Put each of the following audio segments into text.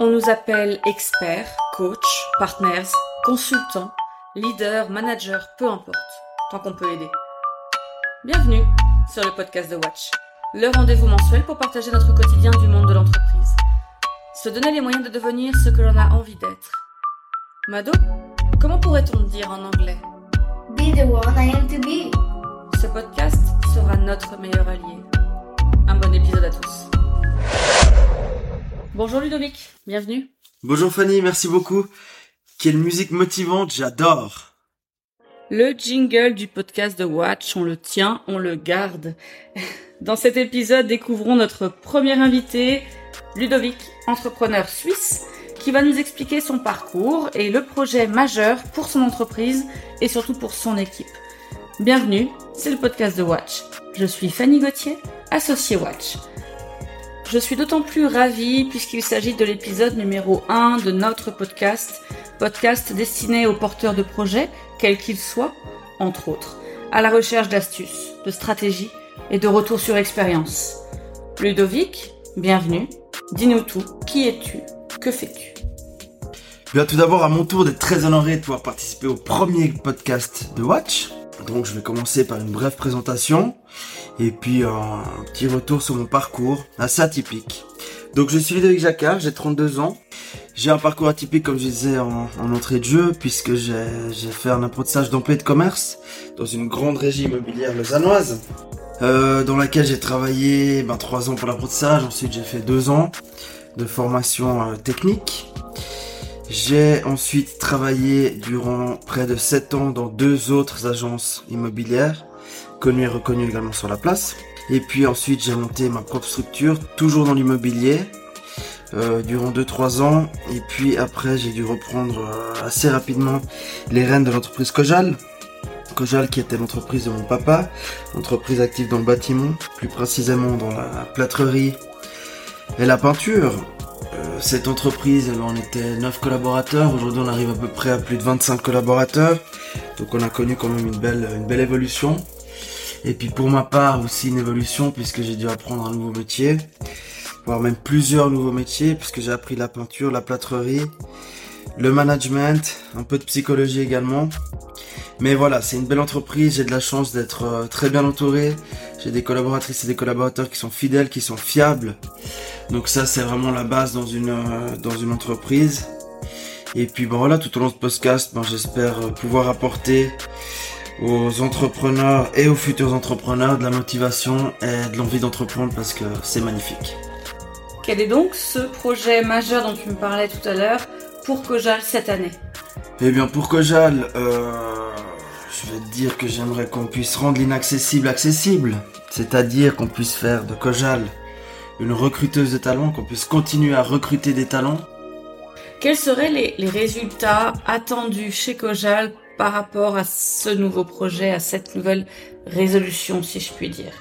On nous appelle experts, coach, partners, consultants, leaders, managers, peu importe, tant qu'on peut aider. Bienvenue sur le podcast de Watch, le rendez-vous mensuel pour partager notre quotidien du monde de l'entreprise. Se donner les moyens de devenir ce que l'on a envie d'être. Mado, comment pourrait-on dire en anglais? Be the one I am to be. Ce podcast sera notre meilleur allié. Un bon épisode à tous. Bonjour Ludovic, bienvenue. Bonjour Fanny, merci beaucoup. Quelle musique motivante, j'adore. Le jingle du podcast de Watch, on le tient, on le garde. Dans cet épisode, découvrons notre premier invité, Ludovic, entrepreneur suisse, qui va nous expliquer son parcours et le projet majeur pour son entreprise et surtout pour son équipe. Bienvenue, c'est le podcast de Watch. Je suis Fanny Gauthier, associée Watch. Je suis d'autant plus ravie puisqu'il s'agit de l'épisode numéro 1 de notre podcast, podcast destiné aux porteurs de projets, quels qu'ils soient, entre autres, à la recherche d'astuces, de stratégies et de retours sur expérience. Ludovic, bienvenue, dis-nous tout, qui es-tu, que fais-tu? Bien, tout d'abord, à mon tour d'être très honoré de pouvoir participer au premier podcast de Watch. Donc, je vais commencer par une brève présentation et puis un petit retour sur mon parcours assez atypique. Donc, je suis Ludovic Jacquard, j'ai 32 ans. J'ai un parcours atypique, comme je disais en, en entrée de jeu, puisque j'ai fait un apprentissage d'employé de commerce dans une grande régie immobilière lausannoise, euh, dans laquelle j'ai travaillé ben, 3 ans pour l'apprentissage. Ensuite, j'ai fait 2 ans de formation euh, technique. J'ai ensuite travaillé durant près de 7 ans dans deux autres agences immobilières, connues et reconnues également sur la place. Et puis ensuite j'ai monté ma propre structure, toujours dans l'immobilier, euh, durant 2-3 ans. Et puis après j'ai dû reprendre euh, assez rapidement les rênes de l'entreprise Cojal. Cojal qui était l'entreprise de mon papa, entreprise active dans le bâtiment, plus précisément dans la plâtrerie et la peinture. Euh, cette entreprise, elle en était 9 collaborateurs. Aujourd'hui, on arrive à peu près à plus de 25 collaborateurs. Donc, on a connu quand même une belle, une belle évolution. Et puis, pour ma part, aussi une évolution puisque j'ai dû apprendre un nouveau métier. Voire même plusieurs nouveaux métiers puisque j'ai appris la peinture, la plâtrerie, le management, un peu de psychologie également. Mais voilà, c'est une belle entreprise. J'ai de la chance d'être euh, très bien entouré. J'ai des collaboratrices et des collaborateurs qui sont fidèles, qui sont fiables. Donc ça, c'est vraiment la base dans une euh, dans une entreprise. Et puis bon voilà, tout au long de ce podcast, ben, j'espère euh, pouvoir apporter aux entrepreneurs et aux futurs entrepreneurs de la motivation et de l'envie d'entreprendre parce que c'est magnifique. Quel est donc ce projet majeur dont tu me parlais tout à l'heure pour Kojal cette année? Eh bien pour Kojal, euh, je vais te dire que j'aimerais qu'on puisse rendre l'inaccessible accessible. C'est-à-dire qu'on puisse faire de Kojal une recruteuse de talents, qu'on puisse continuer à recruter des talents. Quels seraient les, les résultats attendus chez Kojal par rapport à ce nouveau projet, à cette nouvelle résolution, si je puis dire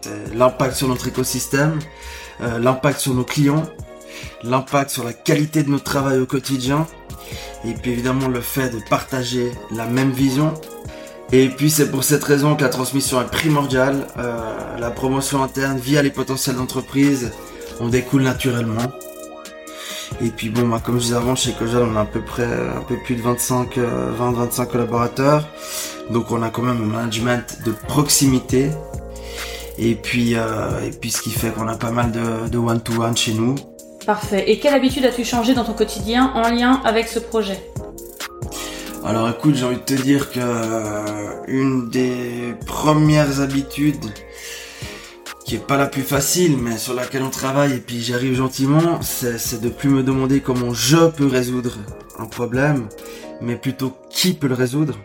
C'est L'impact sur notre écosystème, euh, l'impact sur nos clients, l'impact sur la qualité de notre travail au quotidien, et puis évidemment le fait de partager la même vision. Et puis c'est pour cette raison que la transmission est primordiale. Euh, la promotion interne via les potentiels d'entreprise en découle naturellement. Et puis bon, bah, comme je disais avant, chez Kojal, on a à peu près un peu plus de 25, 20-25 collaborateurs. Donc on a quand même un management de proximité. Et puis, euh, et puis ce qui fait qu'on a pas mal de, one-to-one chez nous. Parfait. Et quelle habitude as-tu changé dans ton quotidien en lien avec ce projet? Alors écoute, j'ai envie de te dire que euh, une des premières habitudes qui est pas la plus facile, mais sur laquelle on travaille et puis j'y arrive gentiment, c'est c'est de plus me demander comment je peux résoudre un problème, mais plutôt qui peut le résoudre.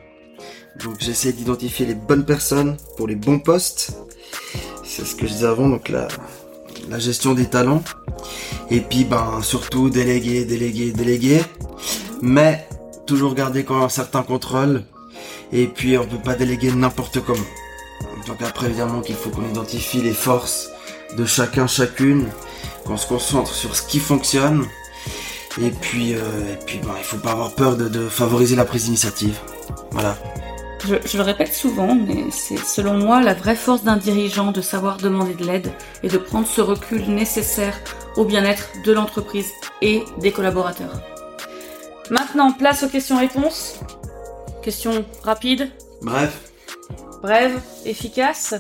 Donc j'essaie d'identifier les bonnes personnes pour les bons postes. C'est ce que je disais avant, donc la, la gestion des talents. Et puis ben surtout déléguer, déléguer, déléguer. Mais toujours garder quand même un certain contrôle. Et puis on peut pas déléguer n'importe comment. Donc après évidemment qu'il faut qu'on identifie les forces de chacun, chacune, qu'on se concentre sur ce qui fonctionne. Et puis, euh, et puis ben, il faut pas avoir peur de, de favoriser la prise d'initiative. Voilà. je, je le répète souvent, mais c'est selon moi la vraie force d'un dirigeant de savoir demander de l'aide et de prendre ce recul nécessaire au bien-être de l'entreprise et des collaborateurs. Maintenant, place aux questions-réponses. Questions rapides, Bref, brèves, efficaces.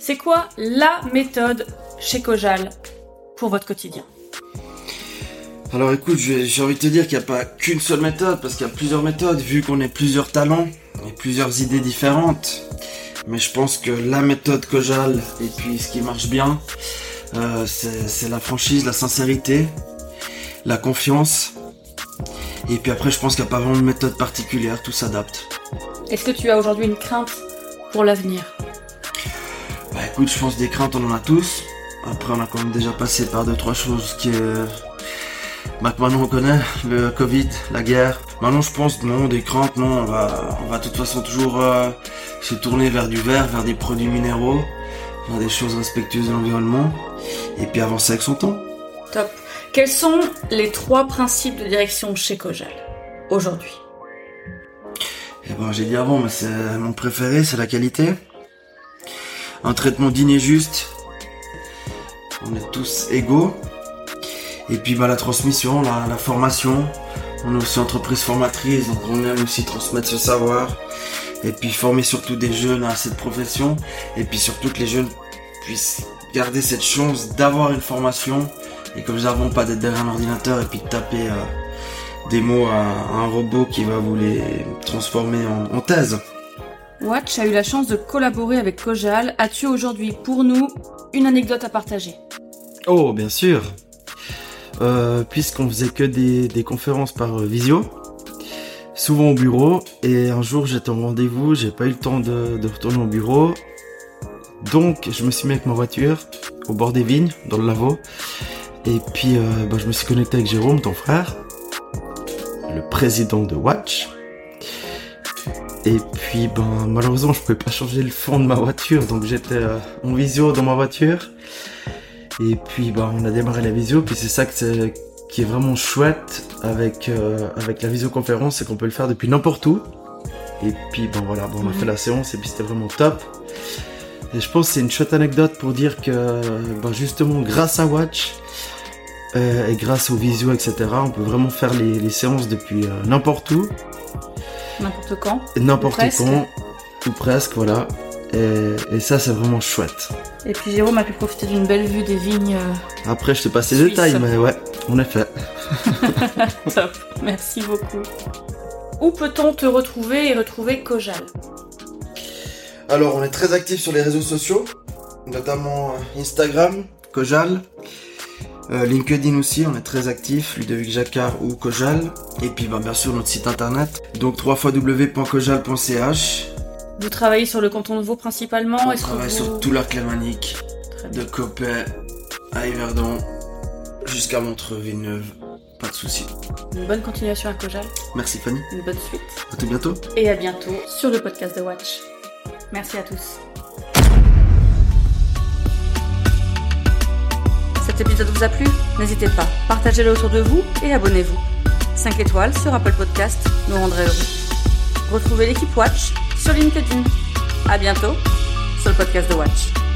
C'est quoi la méthode chez Kojal pour votre quotidien? Alors écoute, j'ai envie de te dire qu'il n'y a pas qu'une seule méthode, parce qu'il y a plusieurs méthodes, vu qu'on est plusieurs talents et plusieurs idées différentes. Mais je pense que la méthode Kojal, et puis ce qui marche bien, euh, c'est c'est la franchise, la sincérité, la confiance. Et puis après, je pense qu'il n'y a pas vraiment de méthode particulière, tout s'adapte. Est-ce que tu as aujourd'hui une crainte? Pour l'avenir Bah écoute, je pense des craintes, on en a tous. Après, on a quand même déjà passé par deux, trois choses qui est... Bah, que maintenant on connaît, le Covid, la guerre. Maintenant je pense, non, des craintes, non, on va, on va de toute façon toujours euh, se tourner vers du vert, vers des produits minéraux, vers des choses respectueuses de l'environnement, et puis avancer avec son temps. Top. Quels sont les trois principes de direction chez Kojal aujourd'hui? Et ben j'ai dit avant, mais c'est mon préféré, c'est la qualité. Un traitement digne et juste. On est tous égaux. Et puis bah la transmission, la, formation. On est aussi entreprise formatrice, donc on aime aussi transmettre ce savoir. Et puis former surtout des jeunes à cette profession. Et puis surtout que les jeunes puissent garder cette chance d'avoir une formation. Et comme nous pas d'être derrière un ordinateur et puis de taper euh, des mots à, à un robot qui va vous les transformer en, en thèse. Watch a eu la chance de collaborer avec Kojal. As-tu aujourd'hui pour nous une anecdote à partager? Oh, bien sûr. Euh, Puisqu'on faisait que des, des conférences par euh, visio, souvent au bureau, et un jour j'étais en rendez-vous, j'ai pas eu le temps de, de retourner au bureau, donc je me suis mis avec ma voiture au bord des vignes, dans le laveau, et puis euh, bah, je me suis connecté avec Jérôme, ton frère, le président de Watch. Et puis ben malheureusement je pouvais pas changer le fond de ma voiture, donc j'étais euh, en visio dans ma voiture. Et puis bah on a démarré la visio, puis c'est ça que c'est qui est vraiment chouette avec euh, avec la visioconférence, c'est qu'on peut le faire depuis n'importe où. Et puis bon voilà, bon, on a fait la séance et puis c'était vraiment top. Et je pense que c'est une chouette anecdote pour dire que bah, justement grâce à Watch euh, et grâce aux visio etc, on peut vraiment faire les, les séances depuis euh, n'importe où, N'importe quand n'importe presque. quand ou presque voilà. Et, et ça c'est vraiment chouette. Et puis Jérôme a pu profiter d'une belle vue des vignes. euh, Après je te passe les détails mais ouais, en effet. Top. Merci beaucoup. Où peut-on te retrouver et retrouver Kojal? Alors, on est très actifs sur les réseaux sociaux, notamment Instagram, Kojal, euh, LinkedIn aussi, on est très actifs, Ludovic Jacquard ou Kojal, et puis bah, bien sûr notre site internet, donc www.kojal.ch. Vous travaillez sur le canton de Vaud principalement On travaille vous- sur tout l'arc lémanique, Très bien. de Coppet à Yverdon jusqu'à Montreux-Villeneuve, pas de soucis. Une bonne continuation à Kojal, Merci Fanny, une bonne suite. à tout bientôt. Et à bientôt sur le podcast de Watch. Merci à tous. Cet épisode vous a plu N'hésitez pas, partagez-le autour de vous et abonnez-vous. 5 étoiles sur Apple Podcast nous rendrait heureux. Retrouvez l'équipe Watch sur LinkedIn. À bientôt sur le podcast de Watch.